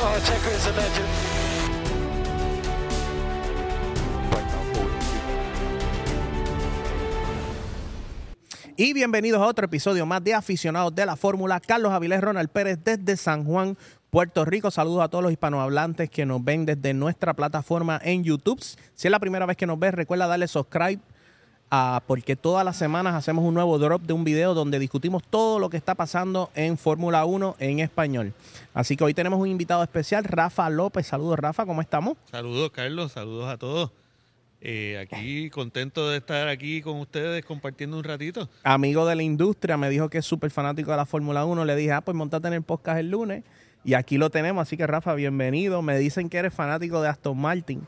Oh. Y bienvenidos a otro episodio más de Aficionados de la Fórmula. Carlos Avilés, Ronald Pérez desde San Juan, Puerto Rico. Saludos a todos los hispanohablantes que nos ven desde nuestra plataforma en YouTube. Si es la primera vez que nos ves, recuerda darle subscribe porque todas las semanas hacemos un nuevo drop de un video donde discutimos todo lo que está pasando en Fórmula 1 en español. Así que hoy tenemos un invitado especial, Rafa López. Saludos, Rafa, ¿cómo estamos? Saludos, Carlos. Saludos a todos. Eh, aquí contento de estar aquí con ustedes compartiendo un ratito. amigo de la industria, me dijo que es súper fanático de la Fórmula 1. Le dije, ah, pues montate en el podcast el lunes. Y aquí lo tenemos, así que Rafa, bienvenido. Me dicen que eres fanático de Aston Martin.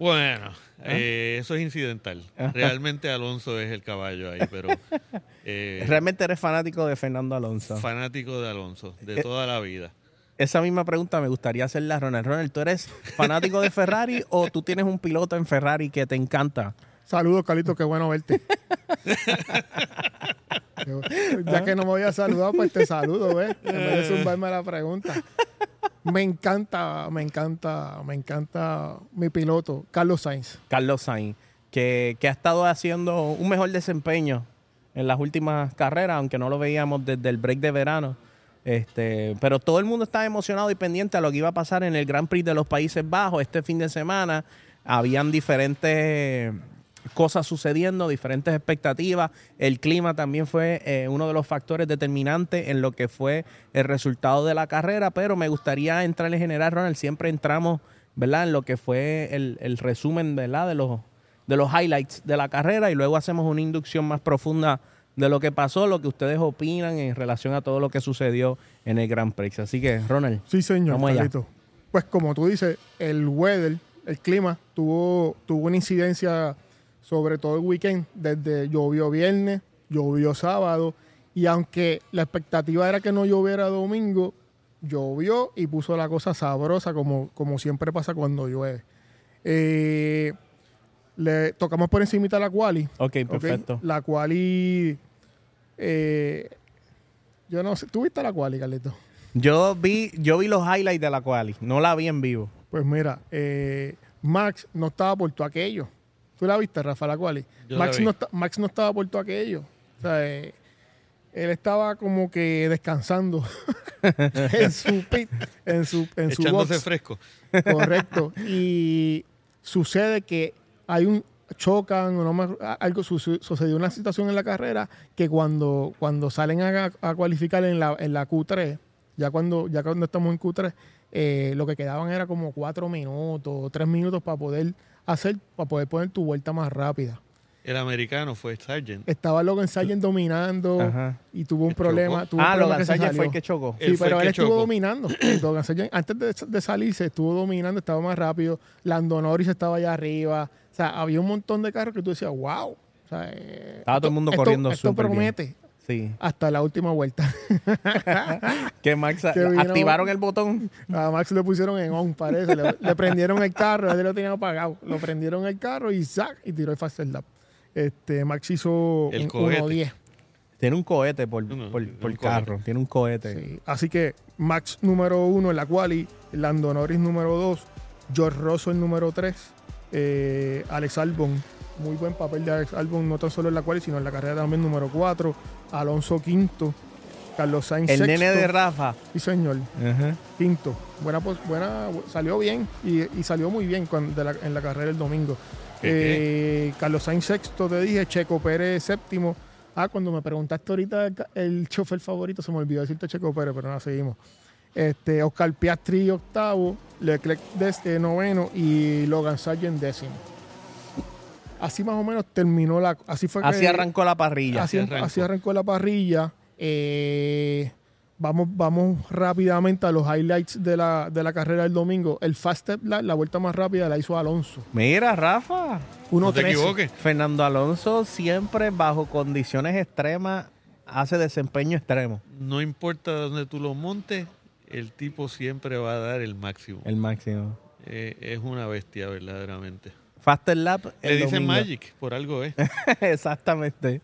Bueno, eh, eso es incidental. Realmente Alonso es el caballo ahí, pero... eh, Realmente eres fanático de Fernando Alonso. fanático de Alonso, de Eh, toda la vida. Esa misma pregunta me gustaría hacerle a Ronald. Ronald, ¿tú eres fanático de Ferrari o tú tienes un piloto en Ferrari que te encanta? Saludos, Carlito, qué bueno verte. ya que no me había saludado, pues te saludo, ¿ves? En vez de zumbarme la pregunta. Me encanta, me encanta, me encanta mi piloto, Carlos Sainz. Carlos Sainz, que, que ha estado haciendo un mejor desempeño en las últimas carreras, aunque no lo veíamos desde el break de verano. Este, pero todo el mundo estaba emocionado y pendiente a lo que iba a pasar en el Grand Prix de los Países Bajos este fin de semana. Habían diferentes cosas sucediendo, diferentes expectativas. El clima también fue eh, uno de los factores determinantes en lo que fue el resultado de la carrera, pero me gustaría entrar en general, Ronald, siempre entramos, ¿verdad? En lo que fue el, el resumen, ¿verdad? De los, de los highlights de la carrera y luego hacemos una inducción más profunda de lo que pasó, lo que ustedes opinan en relación a todo lo que sucedió en el Grand Prix. Así que, Ronald, Sí, señor, Vamos allá. Pues como tú dices, el weather, el clima, tuvo, tuvo una incidencia sobre todo el weekend. Desde llovió viernes, llovió sábado, y aunque la expectativa era que no lloviera domingo, llovió y puso la cosa sabrosa como, como siempre pasa cuando llueve. Eh, le tocamos por encimita la quali. ok, perfecto. La quali... eh, yo no sé, ¿tú viste la quali, Carlito? Yo vi, yo vi los highlights de la quali, no la vi en vivo. Pues mira, eh, Max no estaba por todo aquello. ¿Tú la viste, Rafa, la la Max no, esta- Max no estaba por todo aquello. O sea, eh, él estaba como que descansando en su pit, en su, en su Echándose box. fresco. Correcto. Y sucede que hay un chocan o no me- algo su- su- sucedió una situación en la carrera que cuando, cuando salen a, a cualificar en la, en la Q3, ya cuando, ya cuando estamos en Q3, eh, lo que quedaban era como cuatro minutos, tres minutos para poder hacer, para poder poner tu vuelta más rápida. El americano fue Sargent. Estaba Logan Sargent dominando Ajá. y tuvo un problema. un Ah, problema Logan se Sargent fue el que chocó. Sí, Él pero él estuvo chocó. dominando. Logan Sargent, antes de, de salirse, estuvo dominando, estaba más rápido. Lando Norris estaba allá arriba. O sea, había un montón de carros que tú decías, wow. O sea, eh, Estaba todo el mundo esto- corriendo Esto bien. Sí. hasta la última vuelta. Que Max Que vino- activaron el botón. A Max lo pusieron en on, parece. Le, le prendieron el carro, él lo tenía apagado. Lo prendieron el carro y ¡zac! y tiró el fast lap. Este, Max hizo El un cohete. 1.10. Tiene un cohete por, No, por, por cohete. carro. Tiene un cohete. Sí. Así que Max número uno en la quali, Lando Norris número dos, George Russell número tres, eh, Alex Albon, muy buen papel de Alex Albon, no tan solo en la quali, sino en la carrera también número cuatro, Alonso quinto, Carlos Sainz El sexto. nene de Rafa. Sí, señor, quinto. Buena, pos- buena, salió bien y, y salió muy bien cuando- de la- en la carrera el domingo. Eh, Carlos Sainz sexto, te dije, Checo Pérez séptimo. Ah, cuando me preguntaste ahorita el, chofer favorito, se me olvidó decirte Checo Pérez, pero nada, seguimos. Este, Oscar Piastri octavo, Leclerc eh, noveno y Logan Sargent décimo. Así más o menos terminó la... Así fue que... Así arrancó la parrilla. Así, Así arrancó. así arrancó la parrilla. Eh, vamos, vamos rápidamente a los highlights de la, de la carrera del domingo. El fast step, la, la vuelta más rápida la hizo Alonso. Mira, Rafa. No te 1.13. equivoques. Fernando Alonso siempre bajo condiciones extremas hace desempeño extremo. No importa dónde tú lo montes, el tipo siempre va a dar el máximo. El máximo. Eh, es una bestia, verdaderamente. Faster lap. Le dicen domingo. Magic, por algo es. Exactamente.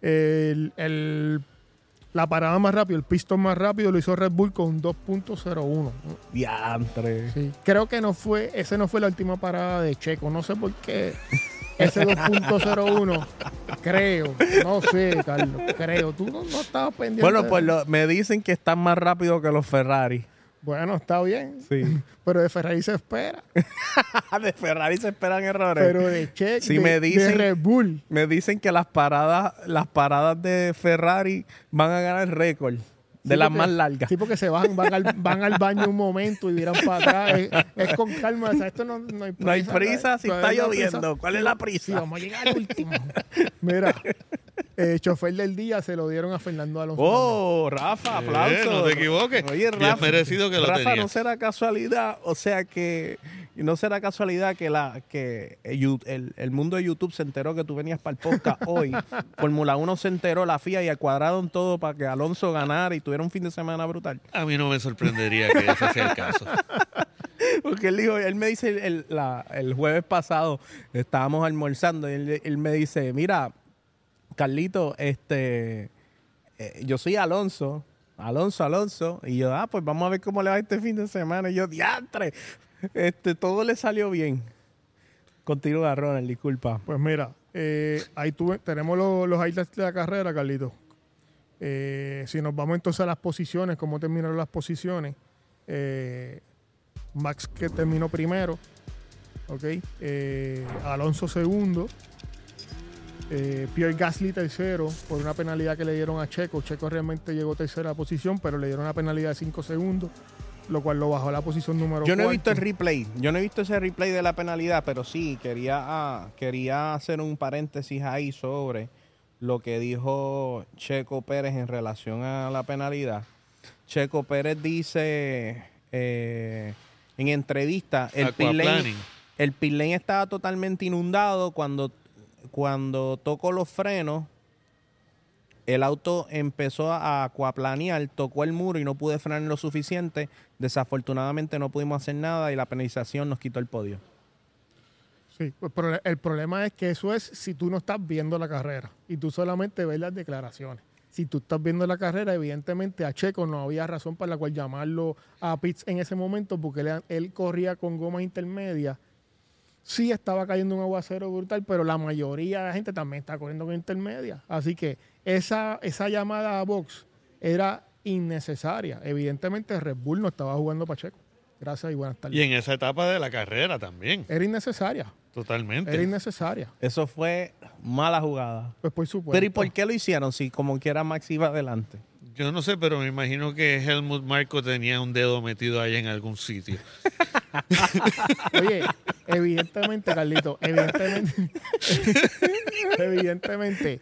El, el La parada más rápido, el pistón más rápido lo hizo Red Bull con un 2.01. Diantre. Sí. Creo que no fue, ese no fue la última parada de Checo. No sé por qué. Ese 2.01, creo, no sé, Carlos, creo. Tú no, no estabas pendiente. Bueno, pues lo- me dicen que están más rápido que los Ferrari. Bueno, está bien. Sí. Pero de Ferrari se espera. de Ferrari se esperan errores. Pero de Checo, Si de, me de dicen- Red Bull. Me dicen que las paradas, las paradas de Ferrari van a ganar récord de Sí, las porque- más largas. Sí, porque se van, van al, van al baño un momento y miran para atrás. Es, es con calma. O sea, esto no, no hay prisa. No hay prisa si ¿cuál está lloviendo. ¿Cuál es la prisa? Sí, vamos a llegar al último. Mira, el chofer del día se lo dieron a Fernando Alonso. Oh, Rafa, aplausos. Eh, no te equivoques. Oye, Bien Rafa, merecido que lo Rafa, no será casualidad, o sea que no será casualidad que la que el, Yu- el- el mundo de YouTube se enteró que tú venías para el podcast hoy. Fórmula 1 se enteró, la FIA y cuadraron todo para que Alonso ganara y tuviera un fin de semana brutal. A mí no me sorprendería que ese sea el caso. Porque él dijo, él me dice el, el- la- el jueves pasado, estábamos almorzando y él, él me dice, mira, Carlito, este, eh, yo soy Alonso, Alonso, Alonso, y yo, ah, pues vamos a ver cómo le va este fin de semana. Y yo, diantre, este, todo le salió bien. Continúa, Ronald, disculpa. Pues mira, eh, ahí tuve, tenemos los, los highlights de la carrera, Carlito. Eh, si nos vamos entonces a las posiciones, cómo terminaron las posiciones. Max que terminó primero, ¿ok? Alonso segundo. Eh, Pierre Gasly tercero por una penalidad que le dieron a Checo. Checo realmente llegó tercera posición, pero le dieron una penalidad de 5 segundos, lo cual lo bajó a la posición número Yo no he visto el replay, yo no he visto ese replay de la penalidad, pero sí, quería, ah, quería hacer un paréntesis ahí sobre lo que dijo Checo Pérez en relación a la penalidad. Checo Pérez dice eh, en entrevista, el el pit lane estaba totalmente inundado cuando, cuando tocó los frenos. El auto empezó a acuaplanear, tocó el muro y no pude frenar lo suficiente. Desafortunadamente no pudimos hacer nada y la penalización nos quitó el podio. Sí, pues, pero el problema es que eso es si tú no estás viendo la carrera y tú solamente ves las declaraciones. Si tú estás viendo la carrera, evidentemente a Checo no había razón para la cual llamarlo a pits en ese momento porque él, él corría con goma intermedia. Sí estaba cayendo un aguacero brutal, pero la mayoría de la gente también está corriendo con intermedia. Así que esa, esa llamada a box era innecesaria. Evidentemente Red Bull no estaba jugando para Checo. Gracias y buenas tardes. Y en esa etapa de la carrera también. Era innecesaria. Totalmente. Era innecesaria. Eso fue mala jugada. Pues por supuesto. Pero ¿y por qué lo hicieron si como quiera Max iba adelante? Yo no sé, pero me imagino que Helmut Marco tenía un dedo metido ahí en algún sitio. Oye, evidentemente, Carlito, evidentemente, evidentemente,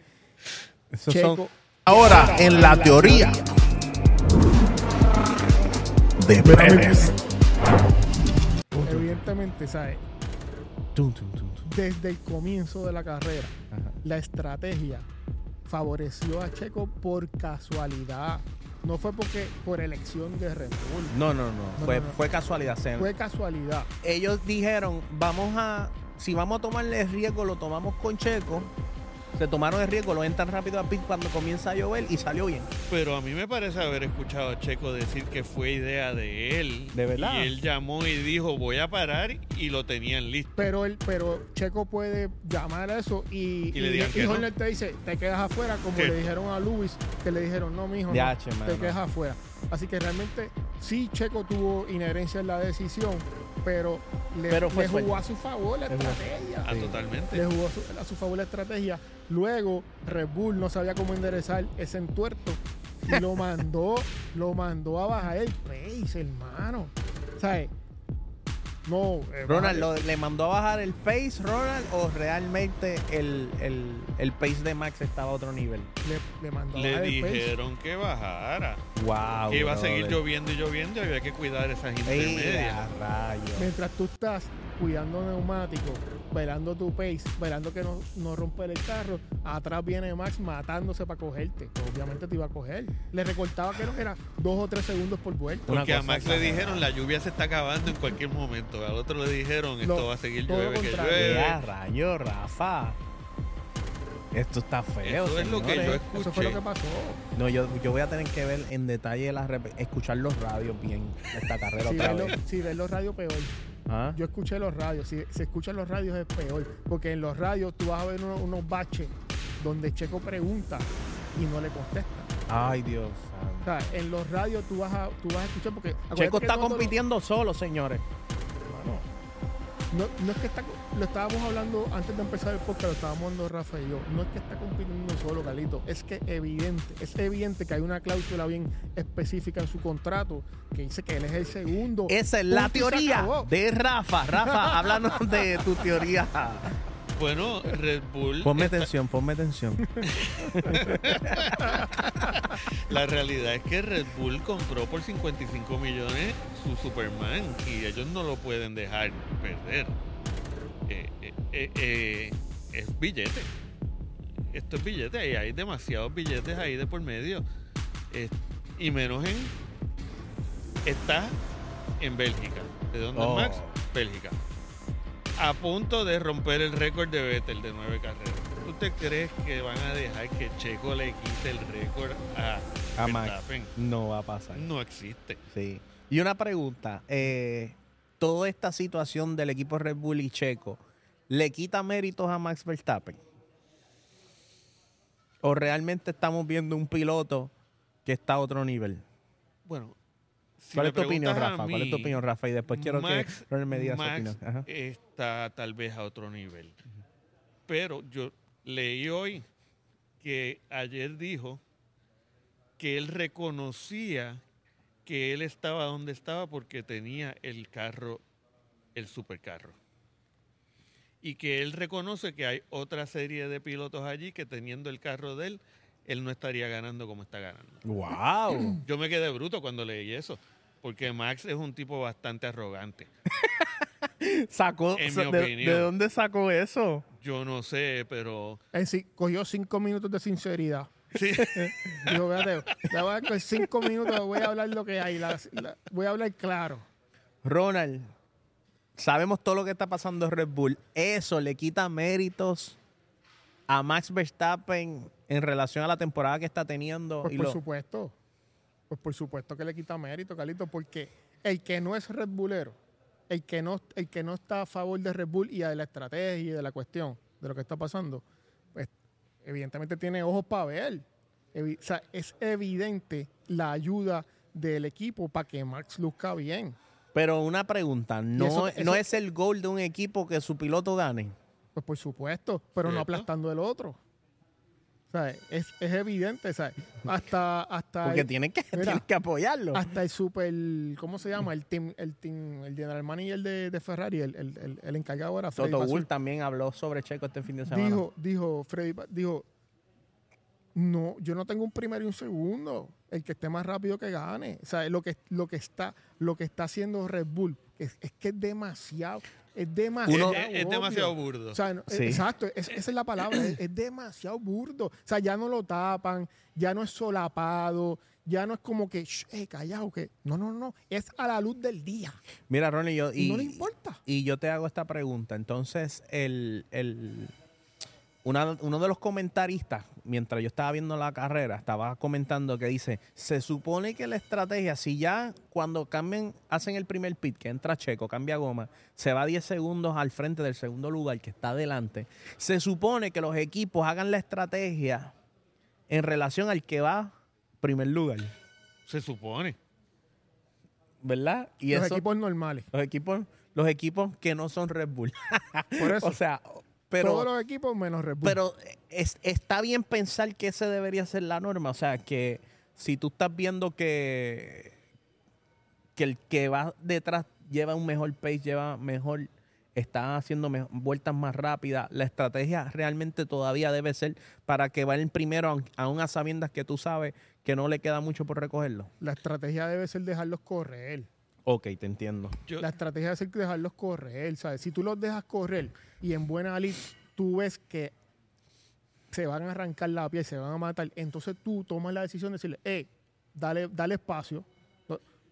Esos Checo, son- Ahora, en la teoría de Pérez. evidentemente, ¿sabes? Desde el comienzo de la carrera, Ajá. la estrategia favoreció a Checo por casualidad. No fue porque por elección de Red Bull. No, no, no. No, fue, no, no. fue casualidad. Fue casualidad. ellos dijeron, vamos a, si vamos a tomarle riesgo, lo tomamos con Checo. Se tomaron el riesgo, lo entran rápido a pit cuando comienza a llover y salió bien. Pero a mí me parece haber escuchado a Checo decir que fue idea de él. ¿De verdad? Y él llamó y dijo, voy a parar y lo tenían listo. Pero él, pero Checo puede llamar a eso y, Y le digan que no. Horner te dice, te quedas afuera, como le dijeron a Lewis, que le dijeron, no, mijo, no, te quedas afuera. Así que realmente sí Checo tuvo inherencia en la decisión, pero le, Pero fue le jugó a su favor la estrategia. Ah, Sí. totalmente. Le jugó a su, a su favor la estrategia. Luego Red Bull no sabía cómo enderezar ese entuerto y lo mandó, lo mandó a bajar el pace, hermano. ¿Sabes? No, eh, Ronald, bájale. ¿lo- ¿le mandó a bajar el pace, Ronald, o realmente el, el, el pace de Max estaba a otro nivel? le, le mandó a Le bajar el pace. dijeron que bajara. Wow. que iba a seguir lloviendo y lloviendo y había que cuidar esas intermedias. rayos. Mientras tú estás cuidando neumáticos, velando tu pace, velando que no, no romper el carro, atrás viene Max matándose para cogerte. Pues obviamente te iba a coger. Le recortaba que no era dos o tres segundos por vuelta. Porque a Max le dijeron la lluvia se está acabando en cualquier momento. Al otro le dijeron esto Lo- va a seguir lo llueve que llueve. Ya, rayos, Rafa. Esto está feo. Eso es lo que yo escuché. Eso fue lo que pasó. No, yo, yo voy a tener que ver en detalle la rep- escuchar los radios bien esta carrera Si otra ves, vez. los, si ves los radios, peor. ¿Ah? Yo escuché los radios. Si se escuchan los radios, es peor. Porque en los radios tú vas a ver unos, unos baches donde Checo pregunta y no le contesta. Ay, Dios. O sea, en los radios tú vas a, tú vas a escuchar porque... Checo está compitiendo solo, señores. No, no es que está, lo estábamos hablando antes de empezar el podcast, lo estábamos hablando Rafa y yo. No es que está compitiendo solo, Carlito. Es que evidente, es evidente que hay una cláusula bien específica en su contrato que dice que él es el segundo. Esa es la teoría de Rafa. Rafa, háblanos de tu teoría. Bueno, Red Bull. Ponme está- atención, ponme atención. La realidad es que Red Bull compró por 55 millones su Superman y ellos no lo pueden dejar perder. Eh, eh, eh, es billete. Esto es billete y hay demasiados billetes ahí de por medio. Y menos en. Está en Bélgica. ¿De dónde Oh. es Max? Bélgica. A punto de romper el récord de Vettel de nueve carreras. ¿Tú te crees que van a dejar que Checo le quite el récord a, A Max. Verstappen? No va a pasar. No existe. Sí. Y una pregunta. eh, toda esta situación del equipo Red Bull y Checo, ¿le quita méritos a Max Verstappen? ¿O realmente estamos viendo un piloto que está a otro nivel? Bueno, si ¿Cuál es tu opinión, Rafa? ¿Cuál es tu opinión, Rafa? Y después quiero Max- que me diga su opinión. Ajá. está tal vez a otro nivel. Pero yo leí hoy que ayer dijo que él reconocía que él estaba donde estaba porque tenía el carro, el supercarro. Y que él reconoce que hay otra serie de pilotos allí que teniendo el carro de él, él no estaría ganando como está ganando. ¡Wow! Yo me quedé bruto cuando leí eso, porque Max es un tipo bastante arrogante. Sacó, En mi de, opinión. ¿De dónde sacó eso? Yo no sé, pero En sí, cogió cinco minutos de sinceridad. sí, Dijo, fíjate, le voy a cinco minutos, voy a hablar lo que hay, la- la- voy a hablar claro. Ronald, sabemos todo lo que está pasando en Red Bull. ¿Eso le quita méritos a Max Verstappen en relación a la temporada que está teniendo? Pues y por lo- supuesto. Pues por supuesto que le quita mérito, Carlito, porque el que no es Red Bullero, el que no, el que no está a favor de Red Bull y de la estrategia y de la cuestión de lo que está pasando, pues evidentemente tiene ojos para ver. Evi- o sea, es evidente la ayuda del equipo para que Max luzca bien. Pero una pregunta, ¿no, eso- eso- ¿no es el gol de un equipo que su piloto gane? Pues por supuesto, pero no aplastando el otro. Sea, es, es evidente, ¿sabes? Hasta, hasta Porque el- tienen que, mira, tienen que apoyarlo. hasta el super, ¿cómo se llama? El team, el team, el general manager de, de Ferrari, el, el, el, el encargado era Freddy Toto. Wolff también habló sobre Checo este fin de semana. Dijo, dijo, Freddy, dijo, no, yo no tengo un primero y un segundo. El que esté más rápido que gane. O sea, lo que, lo que está, lo que está haciendo Red Bull es, es que es demasiado, es demasiado. es, demasiado burdo. O sea, no- Sí. exacto, es- esa es la palabra, es, es demasiado burdo. O sea, ya no lo tapan, ya no es solapado, ya no es como que, "Shh, eh, callado, que. No, no, no, es a la luz del día. Mira, Ronnie, yo, y, no le importa. Y yo te hago esta pregunta. Entonces, el, el- una- uno de los comentaristas, mientras yo estaba viendo la carrera, estaba comentando que dice, se supone que la estrategia, si ya cuando cambian, hacen el primer pit, que entra Checo, cambia goma, se va 10 segundos al frente del segundo lugar que está adelante, se supone que los equipos hagan la estrategia en relación al que va primer lugar, Se supone. ¿verdad? Y Los eso- equipos normales. los equipos, los equipos que no son Red Bull. Por eso, o sea, pero, todos los equipos menos Red Bull. pero es- está bien pensar que ese debería ser la norma. O sea, que si tú estás viendo que, que el que va detrás lleva un mejor pace, lleva mejor, está haciendo vueltas más rápidas, la estrategia realmente todavía debe ser para que vayan primero, aún a sabiendas que tú sabes que no le queda mucho por recogerlo. la estrategia debe ser dejarlos correr. Ok, te entiendo. Yo, La estrategia ser dejarlos correr, ¿sabes? Si tú los dejas correr y en buena lid tú ves que se van a arrancar la piel, se van a matar, entonces tú tomas la decisión de decirle, eh, dale, dale espacio,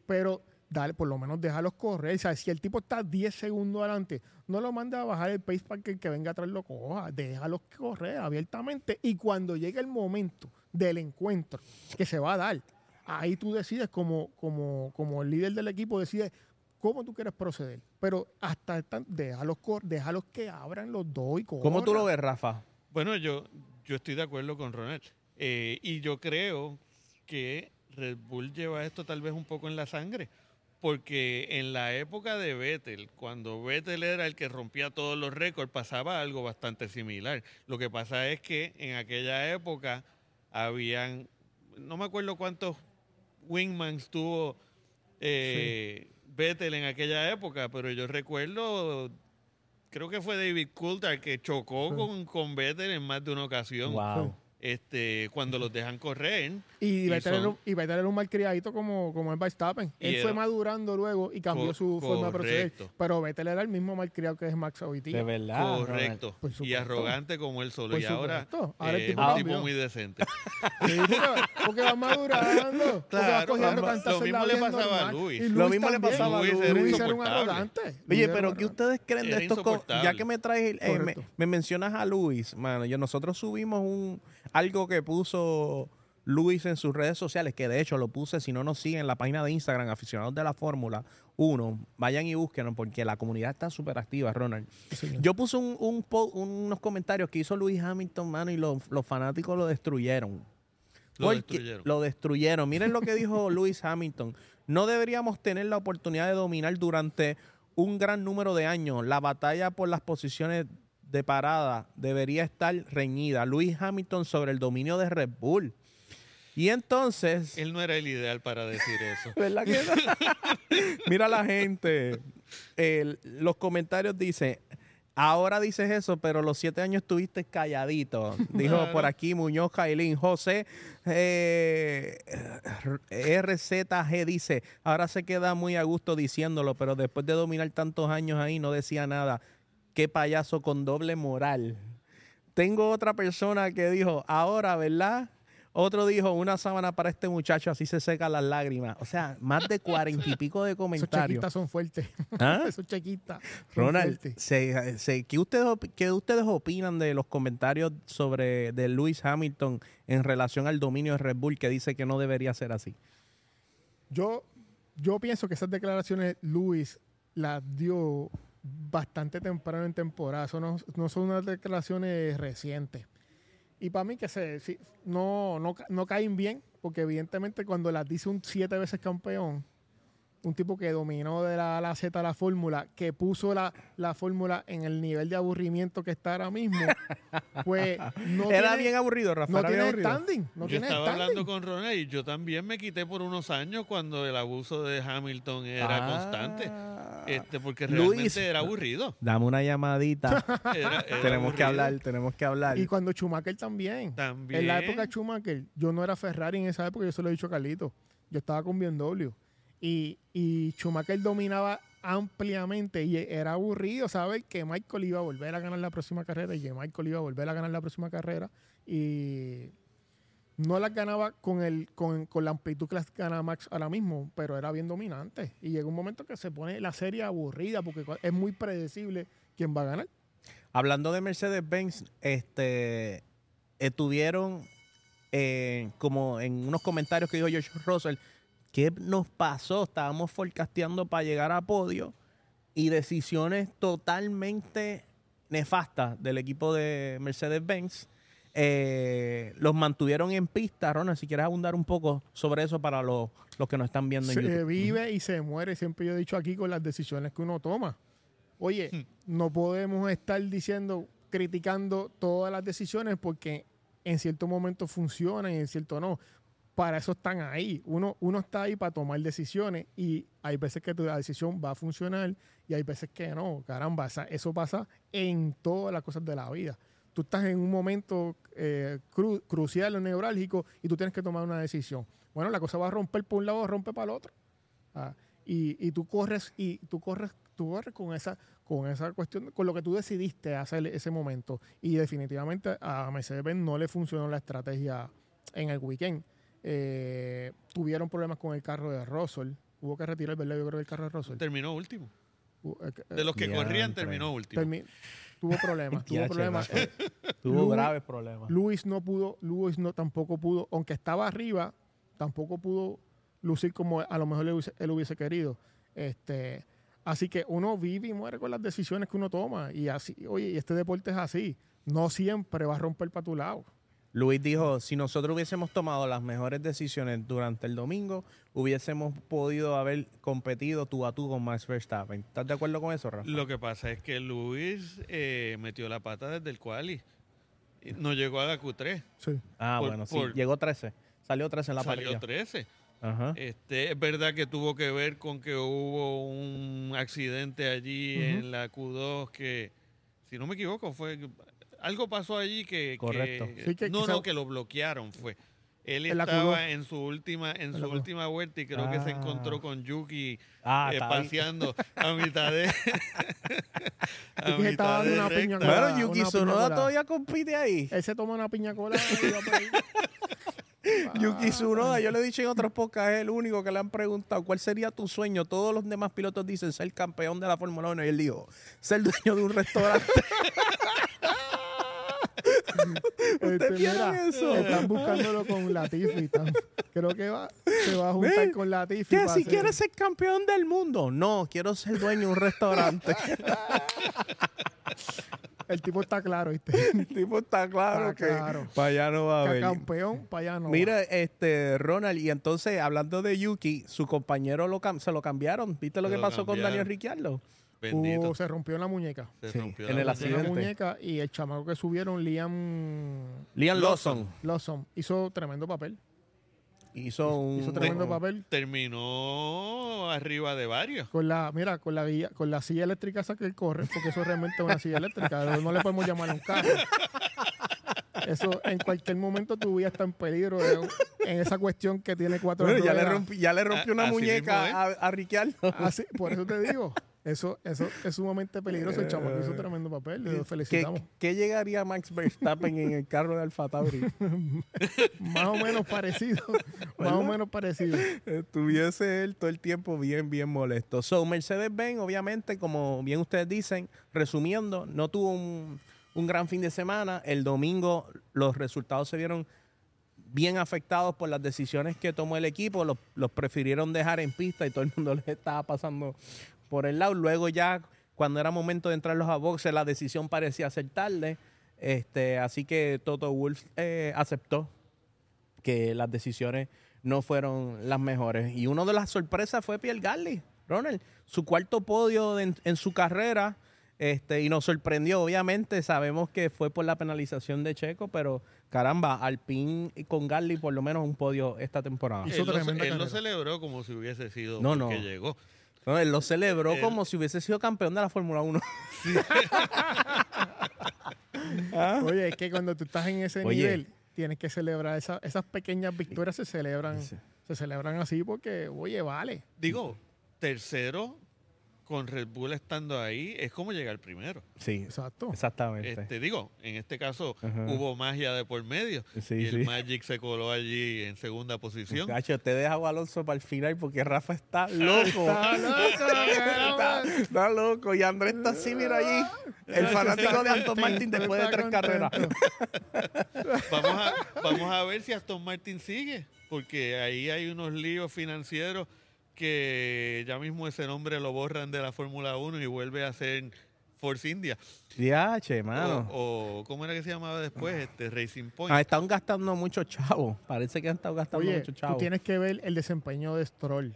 pero dale, por lo menos déjalos correr. O sea, si el tipo está 10 segundos adelante, no lo manda a bajar el pace para que el que venga atrás lo coja. Déjalos correr abiertamente. Y cuando llegue el momento del encuentro que se va a dar, ahí tú decides como, como, como el líder del equipo, decides cómo tú quieres proceder. Pero hasta déjalos, cor- déjalos que abran los dos y ¿Cómo tú corran. lo ves, Rafa? Bueno, yo, yo estoy de acuerdo con Ronald. Eh, y yo creo que Red Bull lleva esto tal vez un poco en la sangre. Porque en la época de Vettel, cuando Vettel era el que rompía todos los récords, pasaba algo bastante similar. Lo que pasa es que en aquella época habían, no me acuerdo cuántos wingmans tuvo eh, Vettel en aquella época, pero yo recuerdo, creo que fue David Coulthard que chocó Sí. con, con Vettel en más de una ocasión. Wow. Este, cuando los dejan correr. Y Y Vettel, era, son- era un malcriadito como, como el Verstappen. Él fue madurando luego y cambió Co- su forma de proceder. Pero Vettel era el mismo malcriado que es Max hoy De verdad. Correcto. Por y supuesto. arrogante como él solo. Por y ahora. Ahora eh, tipo un cambió. tipo muy decente. Sí, porque, porque va madurando. porque va Claro, cogiendo lo en mismo le pasaba a. Luis. Y Lo mismo le pasaba a Luis. Luis era era un arrogante. Luis Oye, pero ¿qué ustedes creen de estos? Ya que me traes, eh, me mencionas a Luis, mano, yo, nosotros subimos un algo que puso Luis en sus redes sociales, que de hecho lo puse, si no nos siguen en la página de Instagram, aficionados de la Fórmula 1, vayan y búsquenlo porque la comunidad está súper activa, Ronald. Yo puse un, un po- unos comentarios que hizo Luis Hamilton, mano, y los, los fanáticos lo destruyeron. Lo destruyeron. Lo destruyeron. Miren lo que dijo Lewis Hamilton. No deberíamos tener la oportunidad de dominar durante un gran número de años. La batalla por las posiciones de parada debería estar reñida. Lewis Hamilton sobre el dominio de Red Bull. Y entonces... Él no era el ideal para decir eso. ¿Verdad que no? Mira la gente. El- los comentarios dicen, ahora dices eso, pero los siete años estuviste calladito. Dijo Claro. por aquí Muñoz Jailín. José eh, RZG dice, ahora se queda muy a gusto diciéndolo, pero después de dominar tantos años ahí no decía nada. Qué payaso con doble moral. Tengo otra persona que dijo, ahora, ¿verdad? Otro dijo, una sábana para este muchacho, así se secan las lágrimas. O sea, más de cuarenta y pico de Esos comentarios. chequistas son fuertes. ¿Ah? Esos chequistas. Ronald, fuertes. se- se- ¿qué, ustedes, qué ustedes opinan de los comentarios sobre de Lewis Hamilton en relación al dominio de Red Bull que dice que no debería ser así? Yo, yo pienso que esas declaraciones Luis las dio bastante temprano en temporada. Eso no, son unas declaraciones recientes. Y para mí que se, no, no, no caen bien, porque evidentemente cuando las dice un siete veces campeón, un tipo que dominó de la A a la Z la fórmula, que puso la, la fórmula en el nivel de aburrimiento que está ahora mismo, pues no Era tiene, bien aburrido, Rafa. no tiene aburrido. standing. No yo tiene estaba standing. hablando con Ronald y yo también me quité por unos años cuando el abuso de Hamilton era Ah. constante. Este, porque Luis. realmente era aburrido. Dame una llamadita. Era- era tenemos que hablar, tenemos que hablar. Y cuando Schumacher también. También. En la época de Schumacher, yo no era Ferrari en esa época, yo se lo he dicho a Carlito. Yo estaba con BMW. Y, y Schumacher dominaba ampliamente y era aburrido saber que Michael iba a volver a ganar la próxima carrera y que Michael iba a volver a ganar la próxima carrera. Y no las ganaba con, el, con, con la amplitud que las gana Max ahora mismo, pero era bien dominante. Y llega un momento que se pone la serie aburrida porque es muy predecible quién va a ganar. Hablando de Mercedes-Benz, este, estuvieron eh, como en unos comentarios que dijo George Russell, ¿qué nos pasó? Estábamos forecasteando para llegar a podio y decisiones totalmente nefastas del equipo de Mercedes-Benz. eh, los mantuvieron en pista. Ronald, si quieres abundar un poco sobre eso para los, los que nos están viendo en se YouTube. vive y se muere, siempre yo he dicho aquí, con las decisiones que uno toma. Oye, Hmm. no podemos estar diciendo, criticando todas las decisiones porque en cierto momento funcionan y en cierto no. Para eso están ahí. Uno, uno está ahí para tomar decisiones y hay veces que tu decisión va a funcionar y hay veces que no. Caramba, eso pasa en todas las cosas de la vida. Tú estás en un momento eh, cru- crucial o neurálgico y tú tienes que tomar una decisión. Bueno, la cosa va a romper por un lado rompe para el otro. Ah, y, y tú corres y tú corres tú corres con esa con esa cuestión con lo que tú decidiste hacer ese momento y definitivamente a Mercedes-Benz no le funcionó la estrategia en el weekend Eh, tuvieron problemas con el carro de Russell hubo que retirar, ¿verdad? Yo creo que el carro de Russell. Terminó último. Eh, De los que corrían, terminó último. termi- tuvo problemas, tuvo problemas. Eh, Tuvo graves problemas. Luis no pudo, Luis no tampoco pudo, aunque estaba arriba, tampoco pudo lucir como a lo mejor él hubiese, él hubiese querido. Este, así que uno vive y muere con las decisiones que uno toma. Y así, oye, y este deporte es así. No siempre va a romper para tu lado. Luis dijo, si nosotros hubiésemos tomado las mejores decisiones durante el domingo, hubiésemos podido haber competido tú a tú con Max Verstappen. ¿Estás de acuerdo con eso, Rafa? Lo que pasa es que Luis eh, metió la pata desde el quali. Y No llegó a la Q3. Sí. ah, por- bueno, sí. por- Llegó 13. Salió 13 en la Salió parrilla. 13. Ajá. Este, es verdad que tuvo que ver con que hubo un accidente allí en la Q2 que, si no me equivoco, fue algo pasó allí que, Correcto. que- Sí, que no, quizá- no, que lo bloquearon fue. Él estaba Q2. en su última en su Q2. última vuelta y creo que se Ah. encontró con Yuki Ah, eh, paseando a mitad de a Yuki se estaba mitad dando de una piña colada. Bueno, Yuki colada. todavía compite ahí. Él se toma una piña colada y va por ahí. Yuki Tsunoda, yo le he dicho en otros podcasts, es el único que le han preguntado cuál sería tu sueño. Todos los demás pilotos dicen ser campeón de la Fórmula 1 y él dijo, ser dueño de un restaurante. Este, vieron mira, eso? Están buscándolo con Latifi. están- creo que va, se va a juntar Ven, con Latifi. ¿Qué? Si hacer- quieres ser campeón del mundo. No, quiero ser dueño de un restaurante. El tipo está claro, ¿viste? el tipo está claro Está que claro. para allá no va a haber. campeón, para allá no. va. Mira, este, Ronald, y entonces, hablando de Yuki, su compañero lo se lo cambiaron. ¿Viste lo Se que lo pasó con. Daniel Ricciardo? Bendito. Hubo- se rompió la muñeca. Se Sí, rompió en la el muñeca. accidente. La muñeca y el chamaco que subieron, Liam Liam Lawson. Lawson hizo tremendo papel. hizo un... Hizo tremendo papel. Terminó arriba de varios. Con la, mira, con la guía- con la silla eléctrica esa que él corre, porque eso es realmente una silla eléctrica. No le podemos llamar a un carro. Eso en cualquier momento tu vida está en peligro en, en esa cuestión que tiene cuatro Bueno, ya, le ruedas. rompí, ya le rompió una así muñeca mismo a, a. Así, por eso te digo, eso, eso es sumamente peligroso. El chamaco hizo tremendo papel. Le ¿Qué, felicitamos. qué llegaría Max Verstappen en el carro de Alfa Tauri? Más o menos parecido. más o menos parecido. Estuviese él todo el tiempo bien, bien molesto. So, Mercedes-Benz, obviamente, como bien ustedes dicen, resumiendo, no tuvo un, un gran fin de semana. El domingo los resultados se vieron bien afectados por las decisiones que tomó el equipo. Los, los prefirieron dejar en pista y todo el mundo les estaba pasando por el lado. Luego ya, cuando era momento de entrarlos a boxe, la decisión parecía ser tarde. Este, así que Toto Wolf eh, aceptó que las decisiones no fueron las mejores. Y una de las sorpresas fue Pierre Gasly, Ronald, su cuarto podio en, en su carrera. Este, y nos sorprendió, obviamente, sabemos que fue por la penalización de Checo, pero caramba, Alpine con Gasly por lo menos un podio esta temporada. Hizo Él, lo, él celebró como si hubiese sido No, porque no. llegó. No, él lo celebró como si hubiese sido campeón de la Fórmula 1. Oye, es que cuando tú estás en ese Oye. nivel, tienes que celebrar esa- esas pequeñas victorias se celebran, Sí. se celebran así porque, oye, vale. Digo, tercero con Red Bull estando ahí es como llegar primero. Sí, Exacto. exactamente. Este, digo, en este caso Ajá. hubo magia de por medio Sí, y el sí. Magic se coló allí en segunda posición. Gacho, te dejo a Alonso para el final porque Rafa está loco. Está loco, está, loco. Y Andrés está así, mira allí. El fanático de Aston Martin después de tres carreras. Vamos a, vamos a ver si Aston Martin sigue, porque ahí hay unos líos financieros que ya mismo ese nombre lo borran de la Fórmula 1 y vuelve a ser Force India. Ya, che, mano. O, o, ¿cómo era que se llamaba después? Este Racing Point. Ah, están gastando mucho chavo. Parece que han estado gastando Oye, mucho tú chavo. tienes que ver el desempeño de Stroll.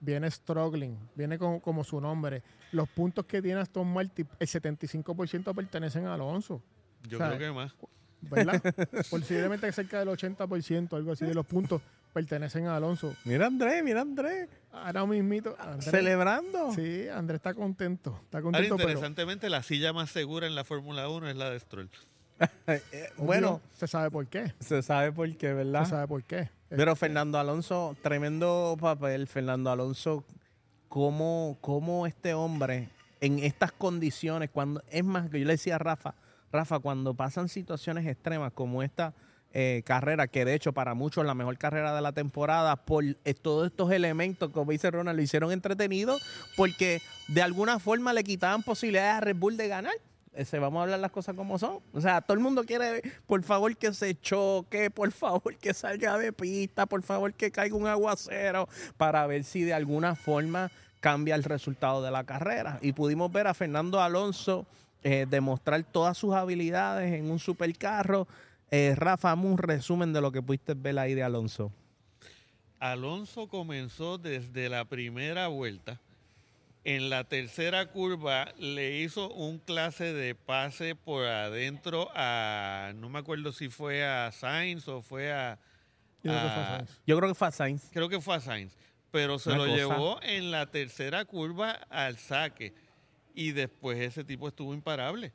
Viene struggling, viene con- como su nombre. Los puntos que tiene Aston Martin, el 75% pertenecen a Alonso. Yo o sea, creo que más. ¿Verdad? Posiblemente cerca del 80%, algo así, de los puntos pertenecen a Alonso. Mira Andrés, mira Andrés. Ahora mismito, Andrés, Celebrando. sí, Andrés está contento, está Ahora, contento, pero interesantemente, la silla más segura en la Fórmula 1 es la de Stroll. Eh, bueno, obvio, se sabe por qué, se sabe por qué, ¿verdad? se sabe por qué. Pero Fernando Alonso, tremendo papel. Fernando Alonso, cómo, cómo este hombre en estas condiciones, cuando es más que yo le decía a Rafa, Rafa, cuando pasan situaciones extremas como esta eh, carrera, que de hecho para muchos la mejor carrera de la temporada, por eh, todos estos elementos, como dice Ronald, lo hicieron entretenido, porque de alguna forma le quitaban posibilidades a Red Bull de ganar. Ese, vamos a hablar las cosas como son. O sea, todo el mundo quiere, por favor, que se choque, por favor, que salga de pista, por favor, que caiga un aguacero, para ver si de alguna forma cambia el resultado de la carrera. Y pudimos ver a Fernando Alonso eh, demostrar todas sus habilidades en un supercarro. Eh, Rafa, un resumen de lo que pudiste ver ahí de Alonso. Alonso comenzó desde la primera vuelta. En la tercera curva le hizo un clase de pase por adentro a, no me acuerdo si fue a Sainz o fue a... Yo creo que fue a- Sainz. Yo creo que fue a Sainz. creo que fue a Sainz, pero se Una lo cosa. llevó en la tercera curva al saque y después ese tipo estuvo imparable,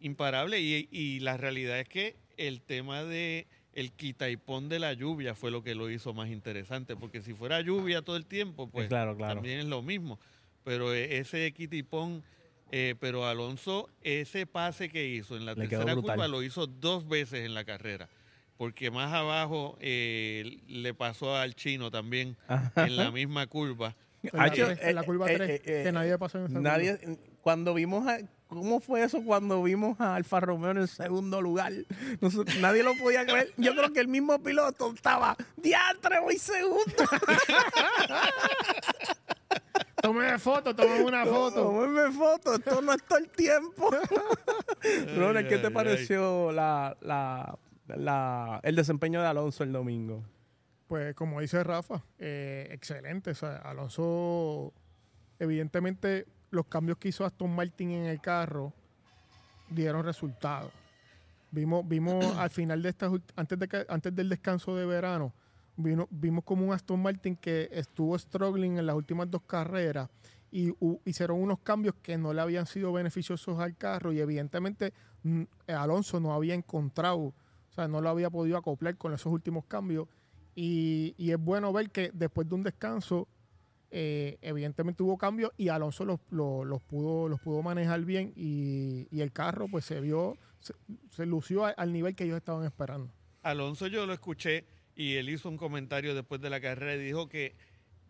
imparable y, y la realidad es que el tema de el quita y pon de la lluvia fue lo que lo hizo más interesante, porque si fuera lluvia todo el tiempo, pues claro, claro. también es lo mismo, pero e- ese quita y pon, eh, pero Alonso, ese pase que hizo en la Le tercera curva lo hizo dos veces en la carrera porque más abajo eh, le pasó al chino también en la misma curva. En la, en la eh, curva eh, 3, eh, eh, que nadie pasó en esa curva. Nadie, cuando vimos a, ¿cómo fue eso cuando vimos a Alfa Romeo en el segundo lugar? Nosotros- nadie lo podía creer. Yo creo que el mismo piloto estaba, diantre, voy segundo. Tome foto, tome una foto. Tómeme foto, esto no es todo el tiempo. Ronald, ¿qué te pareció la, la, la- el desempeño de Alonso el domingo? Pues como dice Rafa, eh, excelente. O sea, Alonso, evidentemente, los cambios que hizo Aston Martin en el carro dieron resultados. Vimos, vimos al final de estas, antes de antes del descanso de verano, vino- vimos como un Aston Martin que estuvo struggling en las últimas dos carreras y hicieron unos cambios que no le habían sido beneficiosos al carro y evidentemente mm, Alonso no había encontrado, o sea, no lo había podido acoplar con esos últimos cambios y, y es bueno ver que después de un descanso, eh, evidentemente hubo cambios y Alonso los, los, los pudo, los pudo manejar bien y, y el carro pues se vio, se, se lució a- al nivel que ellos estaban esperando. Alonso yo lo escuché y él hizo un comentario después de la carrera y dijo que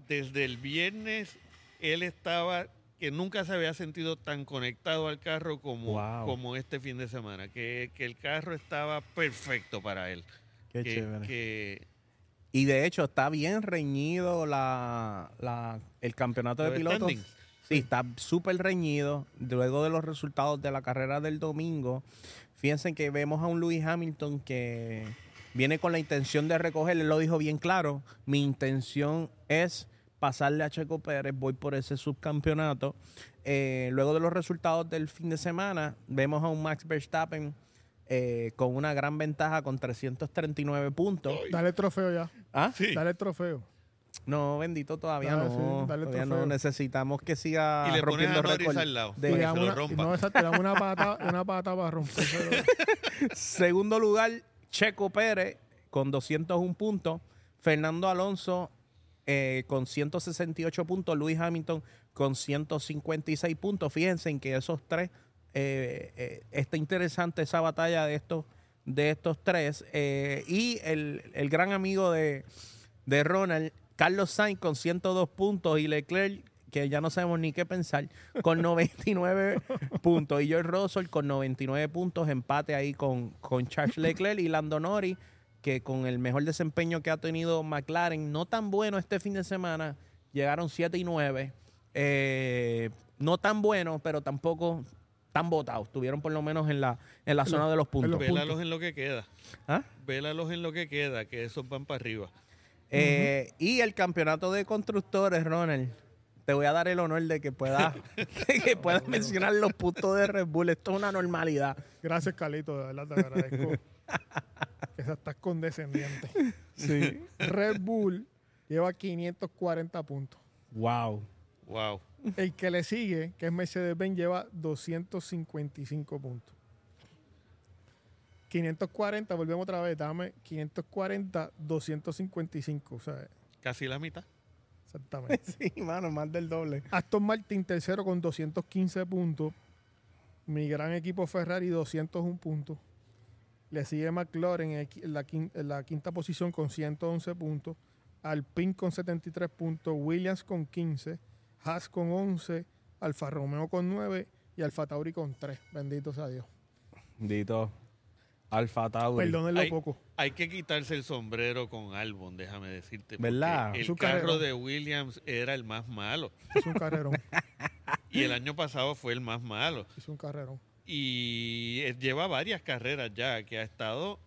desde el viernes él estaba, que nunca se había sentido tan conectado al carro como, Wow. como este fin de semana, que, que el carro estaba perfecto para él. Qué que, chévere. que Y de hecho está bien reñido la, la- el campeonato de pilotos. Sí, está súper reñido. Luego de los resultados de la carrera del domingo, fíjense que vemos a un Lewis Hamilton que viene con la intención de recoger, él lo dijo bien claro, mi intención es pasarle a Checo Pérez, voy por ese subcampeonato. Eh, luego de los resultados del fin de semana, vemos a un Max Verstappen eh, con una gran ventaja con 339 puntos. Dale el trofeo ya, ¿Ah? Sí. dale el trofeo. No, bendito, todavía Dale, no. sí, dale el todavía no. Necesitamos que siga Y le pones rompiendo récords. al lado. de- Y que le se lo una, rompa. no, exacto, le damos una pata, una pata para romper. Segundo lugar, Checo Pérez con 201 puntos. Fernando Alonso eh, con 168 puntos. Luis Hamilton con 156 puntos. Fíjense en que esos tres, eh, eh, está interesante esa batalla de estos, de estos tres. Eh, y el, el gran amigo de, de Ronald, Carlos Sainz con 102 puntos y Leclerc que ya no sabemos ni qué pensar, con 99 puntos. Y George Russell con 99 puntos, empate ahí con, con Charles Leclerc y Lando Norris, que con el mejor desempeño que ha tenido McLaren, no tan bueno este fin de semana, llegaron 7 y 9. Eh, no tan bueno, pero tampoco tan votados. Estuvieron por lo menos en la, en la En zona de los puntos. los Vélalos en lo que queda. ¿Ah? Vélalos en lo que queda, que esos van para arriba. Eh, Y el campeonato de constructores, Ronald. Te voy a dar el honor de que puedas que puedas mencionar los puntos de Red Bull. Esto es una normalidad. Gracias, Carlito, de verdad te agradezco. se estás condescendiente. Sí. Red Bull lleva 540 puntos. Wow. Wow. El que le sigue, que es Mercedes-Benz, lleva 255 puntos. 540, volvemos otra vez, dame 540, 255, o sea, Casi la mitad. exactamente. Sí, mano, más del doble. Aston Martin tercero con 215 puntos. Mi gran equipo Ferrari 201 puntos. Le sigue McLaren en, en la, quinta, en la quinta posición con 111 puntos. Alpine con 73 puntos. Williams con 15. Haas con 11. Alfa Romeo con 9. Y Alfa Tauri con 3. Bendito sea Dios. Dito. Alfa Tauri. Perdónenlo Ay, poco. Hay que quitarse el sombrero con Albon, déjame decirte. ¿Verdad? El Su carro carrerón. de Williams era el más malo. Es un carrerón. Y el año pasado fue el más malo. es un carrerón. Y eh, lleva varias carreras ya, que ha estado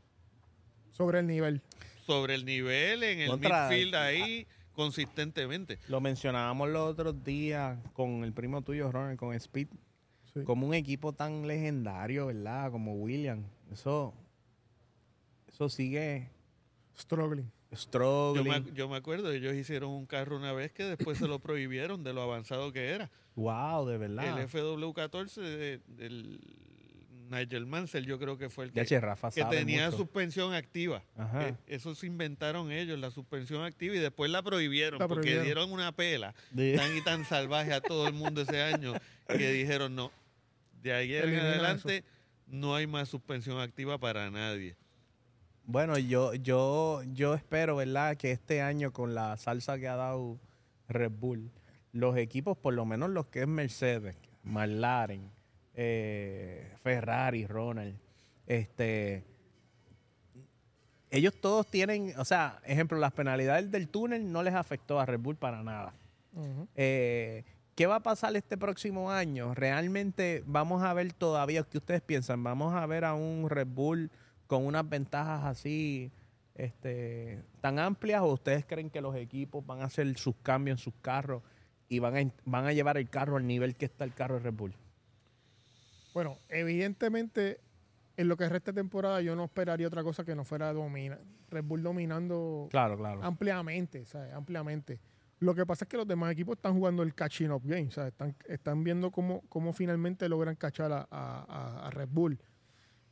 Sobre el nivel. sobre el nivel en el Contra- midfield ahí consistentemente. Lo mencionábamos los otros días con el primo tuyo, Ronald, con Speed. Sí. Como un equipo tan legendario, ¿verdad? Como William. Eso, eso sigue Struggling. Yo me, yo me acuerdo, ellos hicieron un carro una vez que después se lo prohibieron de lo avanzado que era. Wow, de verdad. El FW14 de- del Nigel Mansell, yo creo que fue el que, che, Rafa que sabe tenía mucho. suspensión activa. Eh, eso se inventaron ellos, la suspensión activa, y después la prohibieron La porque prohibieron. dieron una pela De- tan y tan salvaje a todo el mundo ese año que dijeron no. De ayer en adelante no hay más suspensión activa para nadie. Bueno, yo, yo, yo espero, ¿verdad? Que este año con la salsa que ha dado Red Bull, los equipos, por lo menos los que es Mercedes, McLaren, eh, Ferrari, Ronald, este, ellos todos tienen, o sea, ejemplo, las penalidades del túnel no les afectó a Red Bull para nada. Eh, ¿Qué va a pasar este próximo año? ¿Realmente vamos a ver todavía, qué ustedes piensan? ¿Vamos a ver a un Red Bull con unas ventajas así este, tan amplias o ustedes creen que los equipos van a hacer sus cambios en sus carros y van a, van a llevar el carro al nivel que está el carro de Red Bull? Bueno, evidentemente, en lo que resta de temporada, yo no esperaría otra cosa que no fuera domina. Red Bull dominando Claro, claro. ampliamente, ¿sabes? Ampliamente. Lo que pasa es que los demás equipos están jugando el catching up game, ¿sabes? Están, están viendo cómo, cómo finalmente logran cachar a, a- a- a Red Bull.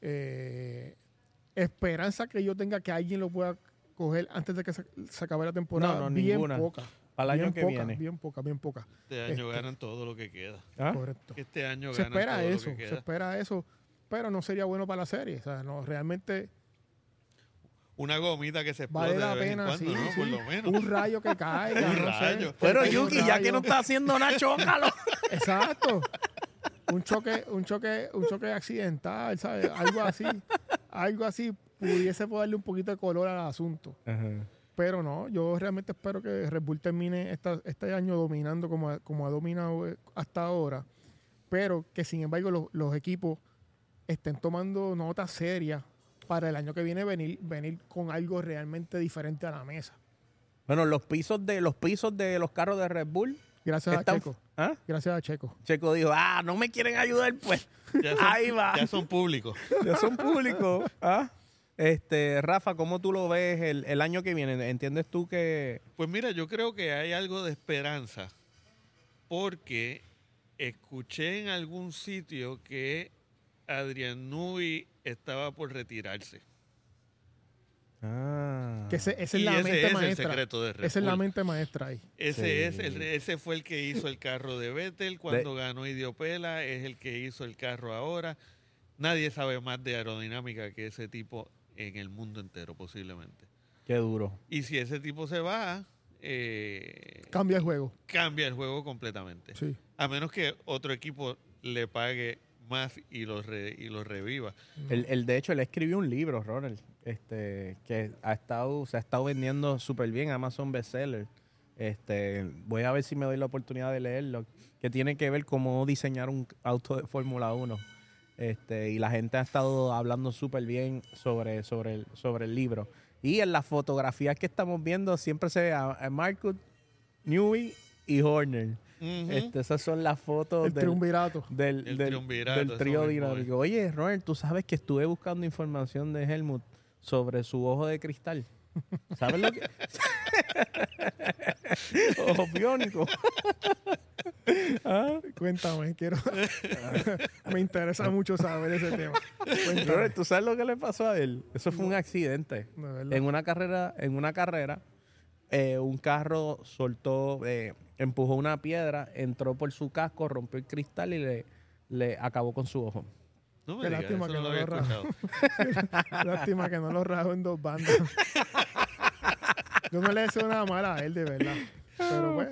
Eh, esperanza que yo tenga que alguien lo pueda coger antes de que se, se acabe la temporada. No, no, bien ninguna. poca. Para el año bien que poca, viene. Bien poca, bien poca. Este año Este. ganan todo lo que queda. ¿Ah? Correcto. Este año Se ganan espera todo eso, lo que se queda. espera eso, pero no sería bueno para la serie. O sea, no, realmente Una gomita que se vale explote la de vez pena, en cuando, sí, ¿no? sí. Por lo menos. Un rayo que caiga, Un no sé. rayo. Pero Yuki, ya que no está haciendo nada, chócalo. Exacto. Un choque, un choque, un choque accidental, ¿sabes? Algo así, algo así pudiese darle un poquito de color al asunto. Pero no, yo realmente espero que Red Bull termine esta- este año dominando como, ha- como ha dominado eh, hasta ahora. Pero que sin embargo los, los equipos estén tomando notas serias para el año que viene venir, venir con algo realmente diferente a la mesa. Bueno, los pisos de los pisos de los carros de Red Bull Gracias a Checo. ¿Ah? Gracias a Checo. Checo dijo, ah, no me quieren ayudar, pues. Ya son, Ahí va. Ya son públicos. Ya son públicos. ¿ah? Este, Rafa, ¿cómo tú lo ves el, el año que viene? ¿Entiendes tú que Pues mira, yo creo que hay algo de esperanza porque escuché en algún sitio que Adrián Nui estaba por retirarse. Ah. Que ese- es la ese mente es el secreto de Esa es la mente maestra ahí. Ese, Sí. es el, ese fue el que hizo el carro de Vettel cuando ganó Idiopela, es el que hizo el carro ahora. Nadie sabe más de aerodinámica que ese tipo en el mundo entero posiblemente. Qué duro. Y si ese tipo se va, eh, Cambia el juego. cambia el juego completamente. Sí. A menos que otro equipo le pague más y lo, re- y lo reviva. Él, él, de hecho, él escribió un libro, Ronald, este, que ha estado, se ha estado vendiendo súper bien, Amazon Bestseller. Este, voy a ver si me doy la oportunidad de leerlo, que tiene que ver cómo diseñar un auto de Fórmula 1. Este, y la gente ha estado hablando súper bien sobre, sobre, el, sobre el libro. Y en las fotografías que estamos viendo siempre se ve a, a Marcus, Newey y Horner. Este, esas son las fotos El del, triunvirato. del, El del- triunvirato, del trío dinámico. Oye, Ronald, tú sabes que estuve buscando información de Helmut sobre su ojo de cristal. ¿Sabes lo que? ojo biónico. ¿Ah? Cuéntame, quiero. Me interesa mucho saber ese tema. Cuéntame. Ronald, ¿tú sabes lo que le pasó a él? Eso fue un accidente. En una carrera, en una carrera, eh, un carro soltó, eh, empujó una piedra, entró por su casco, rompió el cristal y le, le acabó con su ojo. No me Qué digas, lástima que no lo lo. Lástima que no lo rajo en dos bandas. Yo no le deseo nada mal a él, de verdad. Pero pues,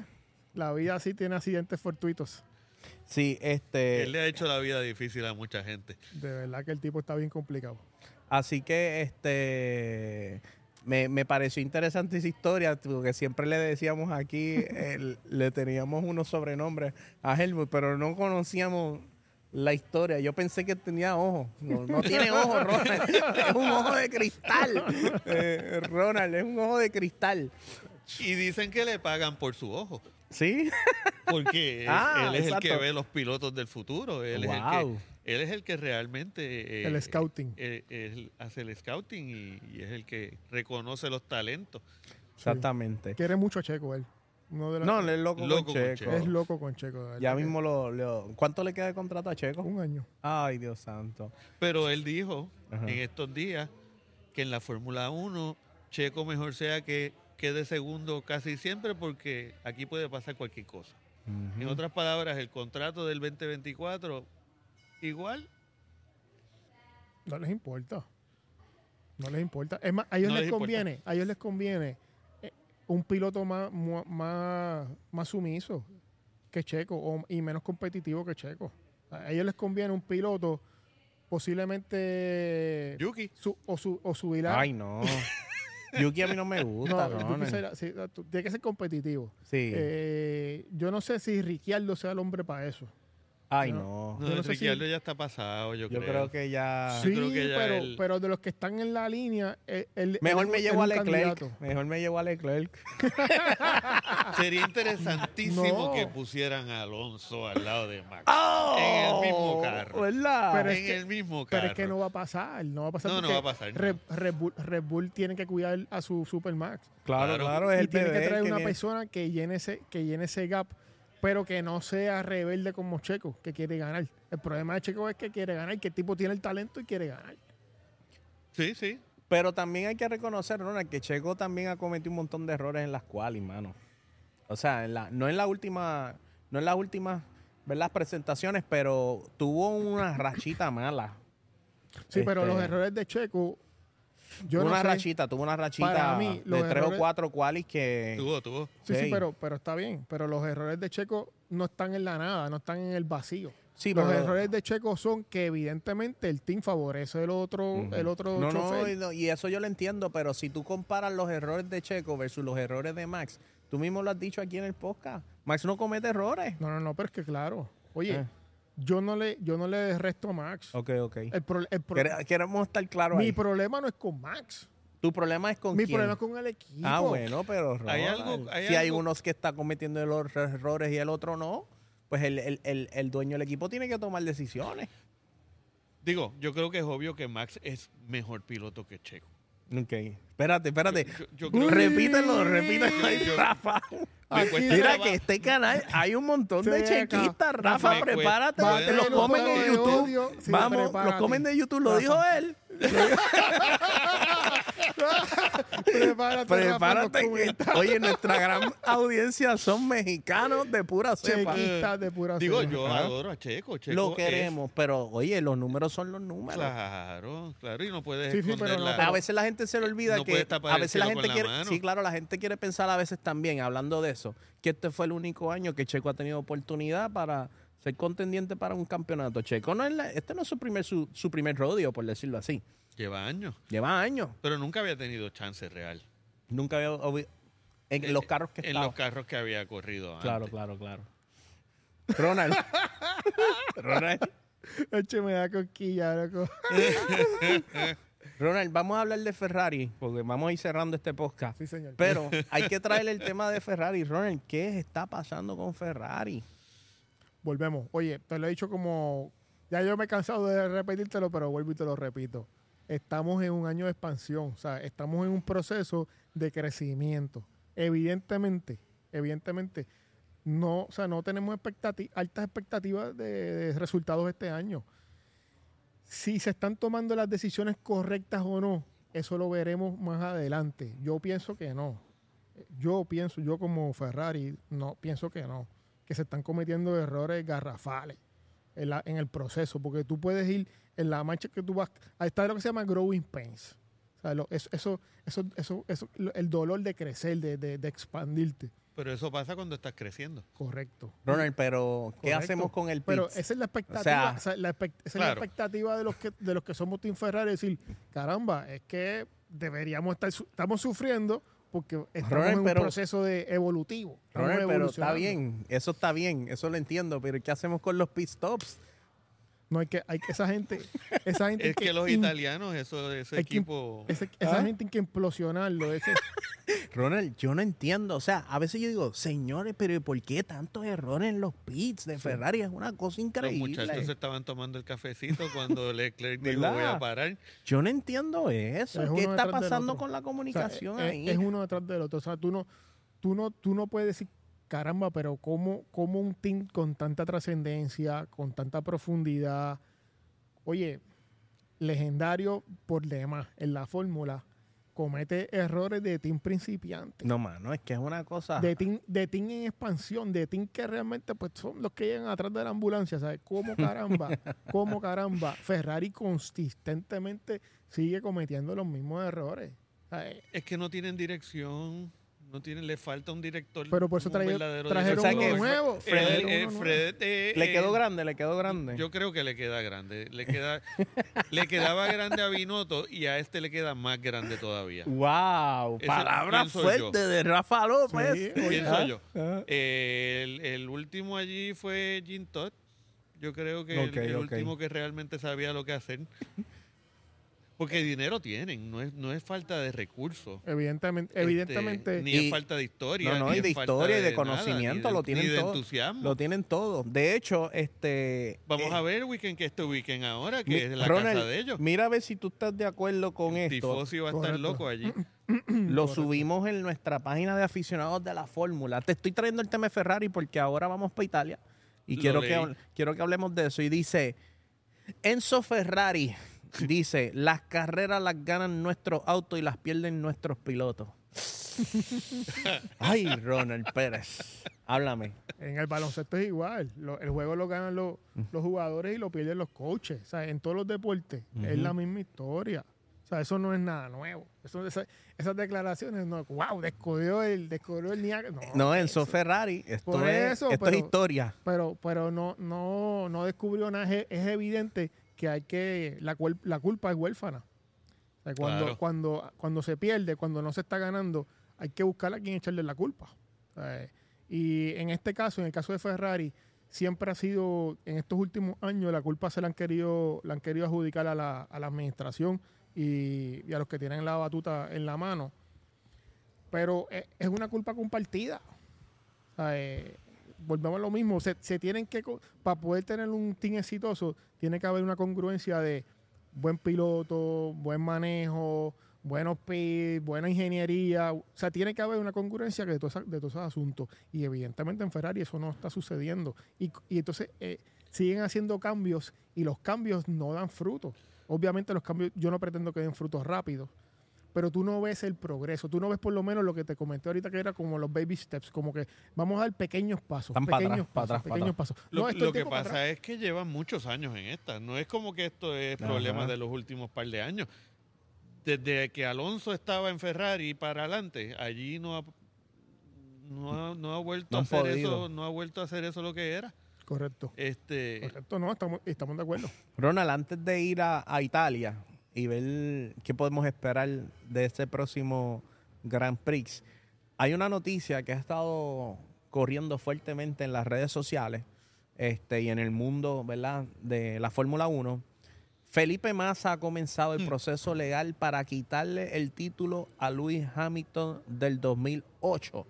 la vida sí tiene accidentes fortuitos. Sí, este. Él le ha hecho la vida difícil a mucha gente. De verdad que el tipo está bien complicado. Así que este me, me pareció interesante esa historia, porque siempre le decíamos aquí, el- le teníamos unos sobrenombres a Helmut, pero no conocíamos la historia. Yo pensé que tenía ojos. No, no tiene ojos, Ronald. Es un ojo de cristal. Eh, Ronald, es un ojo de cristal. Y dicen que le pagan por su ojo. ¿Sí? Porque él- Ah, él es el que ve los pilotos del futuro. Él, es, el Wow. que, él es el que realmente... eh, El scouting. eh, él hace el scouting y, y es el que reconoce los talentos. Exactamente. Quiere mucho a Checo él. De No, él es loco, Loco con con Checo. Checo. es loco con Checo. Ya que- mismo lo, lo- ¿Cuánto le queda de contrato a Checo? Un año. Ay, Dios santo. Pero él dijo Ajá. en estos días que en la Fórmula 1 Checo mejor sea que quede segundo casi siempre porque aquí puede pasar cualquier cosa. En otras palabras, el contrato del 2024 igual No les importa. No les importa. Es más, a ellos No les, conviene, a ellos les conviene eh, un piloto más, más, más sumiso que Checo o- y menos competitivo que Checo. A ellos les conviene un piloto posiblemente Yuki. su- o, su, o a- Ay, no. Yuki a mí no me gusta, No, será- sí, tú- tiene que ser competitivo. Sí. Eh, yo no sé si Ricciardo sea el hombre para eso. Ay, no. no. No, Yo no sé si- Ricciardo ya está pasado, yo, Yo creo. creo que ya. sí, creo que ya pero, él- pero de los que están en la línea, eh, él- Mejor él- me él llevo a es un Leclerc. candidato. Mejor me llevo a Leclerc. Sería interesantísimo No. que pusieran a Alonso al lado de Max. ¡Oh! En el mismo carro. ¿Verdad? Pero es en que- el mismo carro. Pero es que no va a pasar, no va a pasar. No, no porque va a pasar, no. Red, Red Bull, Red Bull tiene que cuidar a su Supermax. claro, claro. claro, es y el tiene bebé que traer una persona que llene, ese, que llene ese gap, pero que no sea rebelde como Checo, que quiere ganar. El problema de Checo es que quiere ganar, que el tipo tiene el talento y quiere ganar. Sí, sí. Pero también hay que reconocer, Ronald, que Checo también ha cometido un montón de errores en las cuales, mano. O sea, en la, no en la última, no en las últimas, ¿verdad? presentaciones, pero tuvo una rachita mala. Sí, pero Este- los errores de Checo, yo Tuvo no una sé. rachita, tuvo una rachita Para mí, los de tres o cuatro qualis que... Tuvo, tuvo. Sí, sí, Sí. pero, pero está bien. Pero los errores de Checo no están en la nada, no están en el vacío. Sí, los pero- errores de Checo son que evidentemente el team favorece el otro, el otro No, no, chofer. y no, y eso yo lo entiendo, pero si tú comparas los errores de Checo versus los errores de Max, tú mismo lo has dicho aquí en el podcast, Max no comete errores. No, no, no, pero es que claro. Oye, Eh. Yo no le, yo no le resto a Max. Ok, ok. El pro- el pro- Quere- Queremos estar claros mi ahí. problema no es con Max. Tu problema es con Mi quién? problema es con el equipo. Ah, bueno, pero Hay Ronald, algo- hay si hay unos que está cometiendo los errores y el otro no, pues el, el- el- el dueño del equipo tiene que tomar decisiones. Digo, yo creo que es obvio que Max es mejor piloto que Checo. Ok. Espérate, espérate. Yo- yo creo- repítelo, repítelo, ahí, Yo- Rafa. Me Aquí cuesta Mira trabajo. que este canal hay un montón de Sí, acá. chequistas. Rafa, Me cuesta- prepárate. Los un comen en de YouTube. odio. Sí, Vamos, los prepárate. comen de YouTube. Lo Rafa. dijo él. Prepárate, Prepárate. que- oye, nuestra gran audiencia son mexicanos de pura cepa. Chequistas de pura Digo, cepa. yo adoro a Checo. Checo Lo es- queremos, pero oye, los números son los números. Claro, claro, y no puedes Sí, sí, esconder pero no, la- pero- A veces la gente se le olvida No que a veces la gente la quiere, mano. sí, claro, la gente quiere pensar a veces también, hablando de eso, que este fue el único año que Checo ha tenido oportunidad para ser contendiente para un campeonato. Checo no es la- este no es su primer su, su primer rodeo, por decirlo así. Lleva años, Lleva años. pero nunca había tenido chance real. Nunca había en Eh, los carros que En estaba. los carros que había corrido antes. Claro, claro, claro. Ronald. Ronald. Eche, me da cosquilla, loco. Ronald, vamos a hablar de Ferrari, porque vamos a ir cerrando este podcast. Sí, señor. Pero hay que traer el tema de Ferrari. Ronald, ¿qué está pasando con Ferrari? Volvemos. Oye, te lo he dicho como. Ya yo me he cansado de repetírtelo, pero vuelvo y te lo repito. Estamos en un año de expansión, o sea, estamos en un proceso de crecimiento. Evidentemente, evidentemente, no, o sea, no tenemos expectati- altas expectativas de, de resultados este año. Si se están tomando las decisiones correctas o no, eso lo veremos más adelante. Yo pienso que no. Yo pienso, yo como Ferrari, no, pienso que no. Que se están cometiendo errores garrafales. En, la- en el proceso, porque tú puedes ir en la marcha que tú vas, ahí está lo que se llama growing pains. O sea, lo- eso, eso, eso, eso, eso- el dolor de crecer, de, de, de expandirte. Pero eso pasa cuando estás creciendo. Correcto. Ronald, pero ¿qué Correcto. hacemos con el Pero pits? esa es la expectativa, O sea, o sea, la expect- esa es la claro. expectativa de los que de los que somos Team Ferrari, decir, caramba, es que deberíamos estar su- estamos sufriendo porque estamos en un pero- proceso de evolutivo. pero está bien, eso está bien, eso lo entiendo, pero ¿qué hacemos con los pit stops? No hay que, hay que esa gente, esa gente Es que los in- italianos, eso, ese que- equipo... ese- esa ¿Ah? gente hay que implosionarlo. Ese, Ronald, yo no entiendo, o sea, a veces yo digo, señores, pero ¿y ¿por qué tantos errores en los pits de Ferrari? Es una cosa Los increíble. muchachos se estaban tomando el cafecito cuando Leclerc dijo voy a parar. Yo no entiendo eso. Es ¿Qué está pasando con la o sea, comunicación es, ahí? es uno detrás del otro. O sea, tú no, tú no, tú no puedes decir, caramba, pero ¿cómo, cómo un team con tanta trascendencia, con tanta profundidad, oye, legendario por demás en la fórmula, comete errores de team principiante. No, mano, es que es una cosa. De team, de team en expansión, de team que realmente pues son los que llegan atrás de la ambulancia, ¿sabes? ¿Cómo caramba? ¿Cómo caramba? Ferrari consistentemente sigue cometiendo los mismos errores. ¿sabes? Es que no tienen dirección, no tienen, le falta un director. Pero por eso un traje- trajeron uno director. nuevo. Fred- Trajeron eh, uno nuevo. Fred, eh, le eh, quedó grande, le quedó grande. Yo creo que le queda grande. Le queda, le quedaba grande a Binotto y a este le queda más grande todavía. wow, Ese palabra fuerte yo. de Rafa López. Sí, Pienso ¿Ah? yo. Ah. Eh, el, el último allí fue Jim Todd. Yo creo que el- último que realmente sabía lo que hacer. Porque dinero tienen, no es, no es falta de recursos. Evidentemente, Este, evidentemente. ni Y- es falta de historia. No, no, ni y de historia y de conocimiento, ni de- lo tienen ni de todo. entusiasmo. Lo tienen todo. De hecho, este. Vamos eh, a ver el weekend que este weekend ahora, que mi- es la Ronald, casa de ellos. Mira a ver si tú estás de acuerdo con esto. Tifosi va a estar loco allí. Lo subimos en nuestra página de aficionados de la fórmula. Te estoy trayendo el tema de Ferrari porque ahora vamos para Italia y Lo quiero que, leí. quiero que hablemos de eso. Y dice, Enzo Ferrari dice, las carreras las ganan nuestros autos y las pierden nuestros pilotos. Ay, Ronald Pérez, háblame. En el baloncesto es igual. Lo- el juego lo ganan los, los jugadores y lo pierden los coaches. O sea, en todos los deportes es la misma historia. O sea, eso no es nada nuevo. Eso, esa- esas declaraciones, no, wow, descubrió el, descubrió el Niágara. No, No, Enzo Ferrari, esto, Por es, eso, esto es pero- historia. Pero, pero no, no, no descubrió nada. Es, es evidente que hay que. La, la culpa es huérfana. O sea, cuando, Claro. cuando, cuando se pierde, cuando no se está ganando, hay que buscar a quien echarle la culpa. Y en este caso, en el caso de Ferrari, siempre ha sido, en estos últimos años, la culpa se la han querido, la han querido adjudicar a la, a la administración y, y a los que tienen la batuta en la mano. Pero es, es una culpa compartida. Eh, volvemos a lo mismo. Se, se tienen que, para poder tener un team exitoso, tiene que haber una congruencia de buen piloto, buen manejo, buenos pits, buena ingeniería. O sea, tiene que haber una congruencia de todos, de todos esos asuntos. Y evidentemente en Ferrari eso no está sucediendo. Y, y entonces eh, siguen haciendo cambios y los cambios no dan frutos. Obviamente los cambios, yo no pretendo que den frutos rápidos, pero tú no ves el progreso, tú no ves por lo menos lo que te comenté ahorita que era como los baby steps, como que vamos a dar pequeños pasos, Están pequeños atrás, pa' pasos, atrás, pequeños atrás. pasos. Lo, No, lo es que pasa es que llevan muchos años en esta. No es como que esto es Ajá. problema de los últimos par de años. Desde que Alonso estaba en Ferrari para adelante, allí no ha, no ha, no ha vuelto No a hacer podido. eso, no ha vuelto a hacer eso lo que era. Correcto. Este, Correcto, no, estamos, estamos de acuerdo. Ronald, antes de ir a, a Italia y ver qué podemos esperar de este próximo Grand Prix, hay una noticia que ha estado corriendo fuertemente en las redes sociales este, y en el mundo ¿verdad? de la Fórmula 1. Felipe Massa ha comenzado el proceso legal para quitarle el título a Lewis Hamilton del 2008.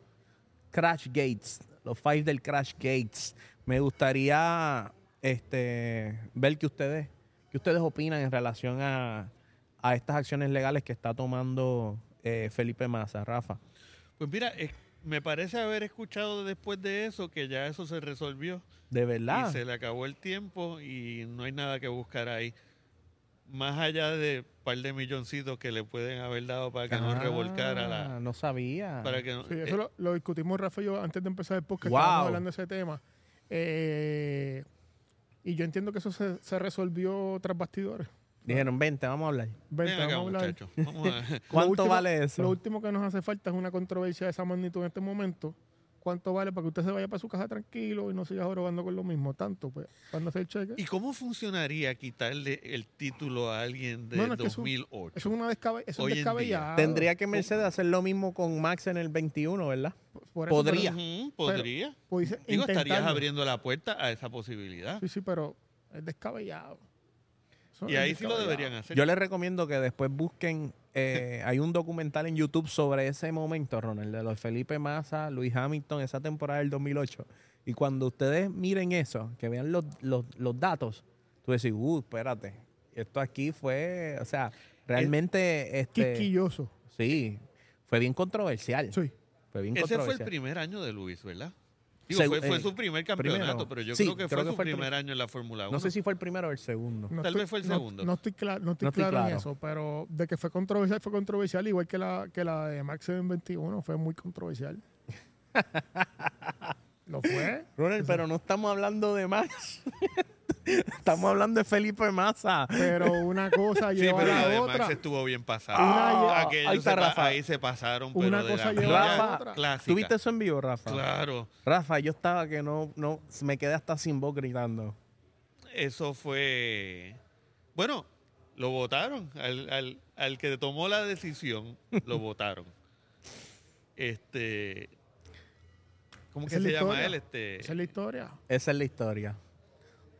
Crash Gates, los five del Crash Gates. Me gustaría este, ver que ustedes, que ustedes opinan en relación a, a estas acciones legales que está tomando eh, Felipe Massa, Rafa. pues mira, es- me parece haber escuchado después de eso que ya eso se resolvió De verdad. y se le acabó el tiempo y no hay nada que buscar ahí. Más allá de un par de milloncitos que le pueden haber dado para que no Ah, revolcara la... No sabía. Para que no- Sí, eh, eso lo, lo discutimos Rafa y yo antes de empezar el podcast, Wow. estábamos hablando de ese tema. Eh, Y yo entiendo que eso se, se resolvió tras bastidores. Dijeron, vente, vamos a hablar. Vente, Ven acá, vamos a hablar. Vamos a- ¿Cuánto último- vale eso? Lo último que nos hace falta es una controversia de esa magnitud en este momento. ¿Cuánto vale para que usted se vaya para su casa tranquilo y no siga jorobando con lo mismo? Tanto, pues, cuando hace el cheque. ¿Y cómo funcionaría quitarle el título a alguien de No, no, es que eso- 2008? Eso es una descabe eso Hoy es en descabellado. Tendría que Mercedes hacer lo mismo con Max en el 21, ¿verdad? Por eso, podría. Ujú, podría. pero, pues, Digo, estarías intentarlo. abriendo la puerta a esa posibilidad. Sí, sí, pero es descabellado. Y es ahí sí lo deberían hacer. Yo les recomiendo que después busquen, eh, hay un documental en YouTube sobre ese momento, Ronald, de los Felipe Massa, Luis Hamilton, esa temporada del 2008. Y cuando ustedes miren eso, que vean los, los, los datos, tú decís, uh, espérate, esto aquí fue, o sea, realmente, este, Quisquilloso. sí, fue bien controversial. Sí. Fue bien Ese fue el primer año de Luis, ¿verdad? Digo, Segu- fue, fue eh, su primer campeonato, primero. pero yo Sí, creo que creo fue que su fue primer año en la Fórmula 1. No sé si fue el primero o el segundo. No Tal vez fue el no- segundo. No, estoy, cla- no estoy No estoy claro, en eso, pero de que fue controversial, fue controversial, igual que la, que la de Max en 21, fue muy controversial. ¿Lo fue? Ronald, pero no estamos hablando de Max. estamos hablando de Felipe Massa. Pero una cosa Sí, lleva pero a la otra. Max estuvo bien pasada. Una- Aquellos ahí está se Rafa. ahí se pasaron, pero Una de cosa la lleva a la otra. clásica. ¿Tuviste eso en vivo, Rafa? Claro. Rafa, yo estaba que no, no, me quedé hasta sin voz gritando. Eso fue... Bueno, lo votaron. Al, al, al que tomó la decisión, lo votaron. Este... ¿Cómo que se la llama él? Este, Esa es la historia. Esa es la historia.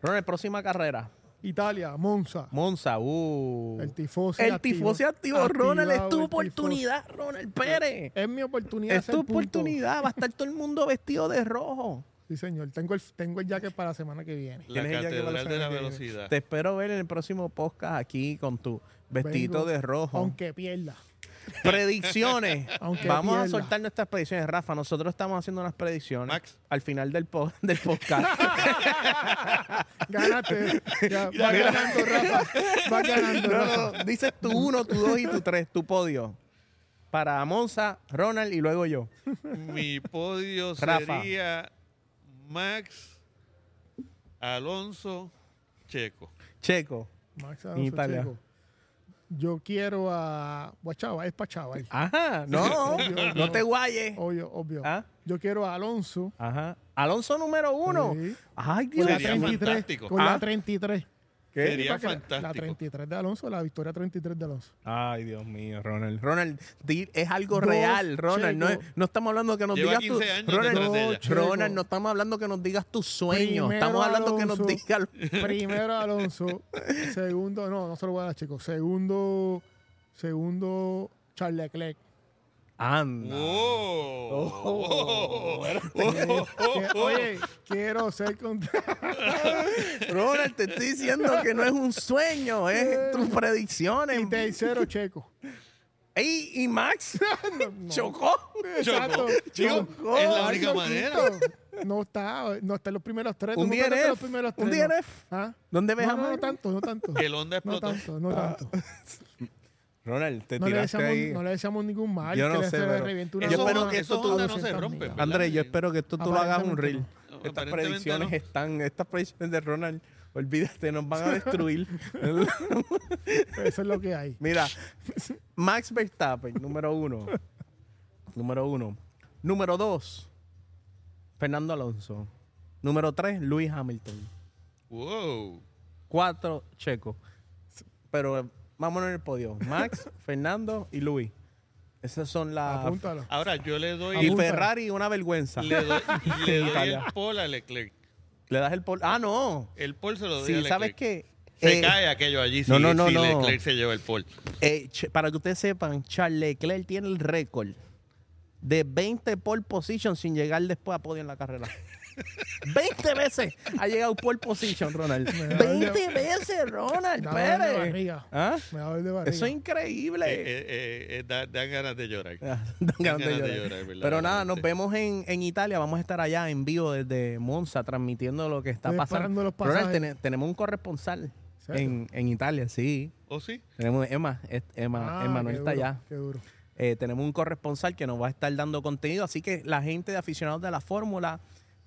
Ronald, próxima carrera. Italia, Monza. Monza, uh. El tifosi El activo. tifosi activo, Ronald, es tu oportunidad, Ronald Pérez. Es mi oportunidad. Es tu oportunidad. Va a estar todo el mundo vestido de rojo. Sí, señor. Tengo el, tengo el jacket para la semana que viene. la catedral de la velocidad. Te espero ver en el próximo podcast aquí con tu vestido Vengo, de rojo. Aunque pierda. Predicciones. Aunque Vamos a soltar nuestras predicciones, Rafa. Nosotros estamos haciendo unas predicciones Max. al final del, po- del podcast. Gánate. Ya, va ganando, Rafa. Va ganando, No, Rafa. no, dices tu uno, tu dos y tu tres, tu podio. Para Monza, Ronald y luego yo. Mi podio Rafa. sería Max, Alonso, Checo. Checo. Max Alonso Italia. Checo. Yo quiero a Guachava, es para Chaval. Ajá, no, Obvio, no no. te guayes. Obvio, obvio. ¿Ah? Yo quiero a Alonso. Ajá. Alonso número uno. Sí. Ay, Con Dios la Sería mío. 33. fantástico. Con ¿Ah? la 33. ¿Qué? Sería que la- La fantástico. 33 de Alonso, la victoria 33 de Alonso. Ay, Dios mío, Ronald. Ronald, es algo Dos, real, Ronald. No, es- no estamos hablando que nos Lleva digas 15 tu- años Ronald, no estamos hablando que nos digas tus sueños. Estamos hablando que nos digas. Primero Alonso. segundo, no, no se lo voy a dar, chicos. Segundo, segundo, Charles Leclerc. Anda. Oh. Que- oye, quiero ser contra. Ronald, te estoy diciendo que no es un sueño, es tus predicciones. y tercero, Checo. Ey, ¿Y Max? ¿Chocó? Exacto. Chico, Chocó. es la Ay, única loquito. manera. No está, no está en los primeros tres. Un DNF, los primeros un tres, ¿no? DNF. ¿Ah? ¿Dónde ves No, a no, no tanto, no tanto. El Honda No explotó. tanto, no tanto. Ronald, te No le, tiraste deseamos, ahí. no le deseamos ningún mal. Yo que no sé, pero- una Yo espero que esos tú- no se 200 rompen. millas. ¿verdad? Andrés, yo espero que tú, tú lo hagas un reel. no. Estas predicciones no. están, estas predicciones de Ronald, olvídate, nos van a destruir. Eso es lo que hay. Mira, Max Verstappen, número uno. Número uno. Número dos, Fernando Alonso. Número tres, Luis Hamilton. Wow. Cuatro, Checo. Pero vámonos en el podio. Max, Fernando y Luis. Esas son las... Apúntalo. Ahora yo le doy, Y. Ferrari, una vergüenza. le doy, le doy Italia. el pole a Leclerc. Le das el pol... Ah, no. El pole se lo doy a Sí, Leclerc. ¿sabes qué? Se Eh, cae aquello allí no, si, no, no, si no. Leclerc se lleva el pole. Eh, Ch- para que ustedes sepan, Charles Leclerc tiene el récord de 20 pole position sin llegar después a podio en la carrera. 20 veces ha llegado pole position, Ronald. Me da el de- 20 veces, Ronald Pérez. barriga. ¿Ah? Me da dolor de barriga. Eso es increíble. Eh, eh, eh, eh, da- dan ganas de llorar. Ah, dan ganas de ganas de llorar. llorar, Pero nada, nos vemos en, en Italia. Vamos a estar allá en vivo desde Monza transmitiendo lo que está Estoy pasando. los Ronald, tenemos un corresponsal en, en Italia, sí. ¿O sí? Tenemos Emma, Emma, Ah, Emanuel qué está duro, allá. Qué duro. Eh, tenemos un corresponsal que nos va a estar dando contenido, así que la gente de aficionados de la fórmula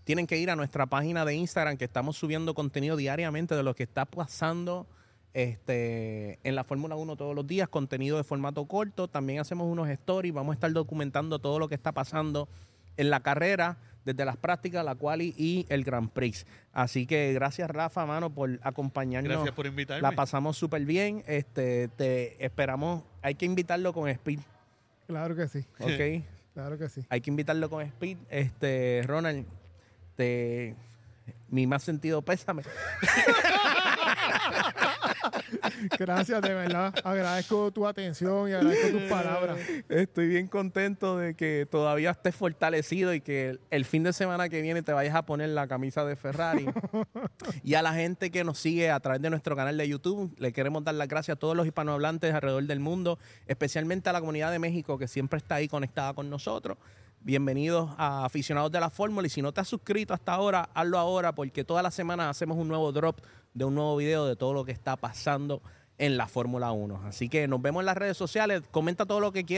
tienen que ir a nuestra página de Instagram que estamos subiendo contenido diariamente de lo que está pasando este, en la Fórmula 1 todos los días, contenido de formato corto. También hacemos unos stories, vamos a estar documentando todo lo que está pasando en la carrera, desde las prácticas, la quali y el Grand Prix. Así que gracias Rafa, mano, por acompañarnos. Gracias por invitarme. La pasamos súper bien. Este, te esperamos. Hay que invitarlo con Speed. Claro que sí. Ok. Claro que sí. Hay que invitarlo con Speed. Este, Ronald, te, mi más sentido pésame. Gracias, de verdad. Agradezco tu atención y agradezco tus palabras. Estoy bien contento de que todavía estés fortalecido y que el fin de semana que viene te vayas a poner la camisa de Ferrari. y a la gente que nos sigue a través de nuestro canal de YouTube, le queremos dar las gracias a todos los hispanohablantes alrededor del mundo, especialmente a la comunidad de México que siempre está ahí conectada con nosotros. Bienvenidos a aficionados de la fórmula y si no te has suscrito hasta ahora, hazlo ahora porque todas las semanas hacemos un nuevo drop de un nuevo video de todo lo que está pasando en la Fórmula 1. Así que nos vemos en las redes sociales, comenta todo lo que quieras.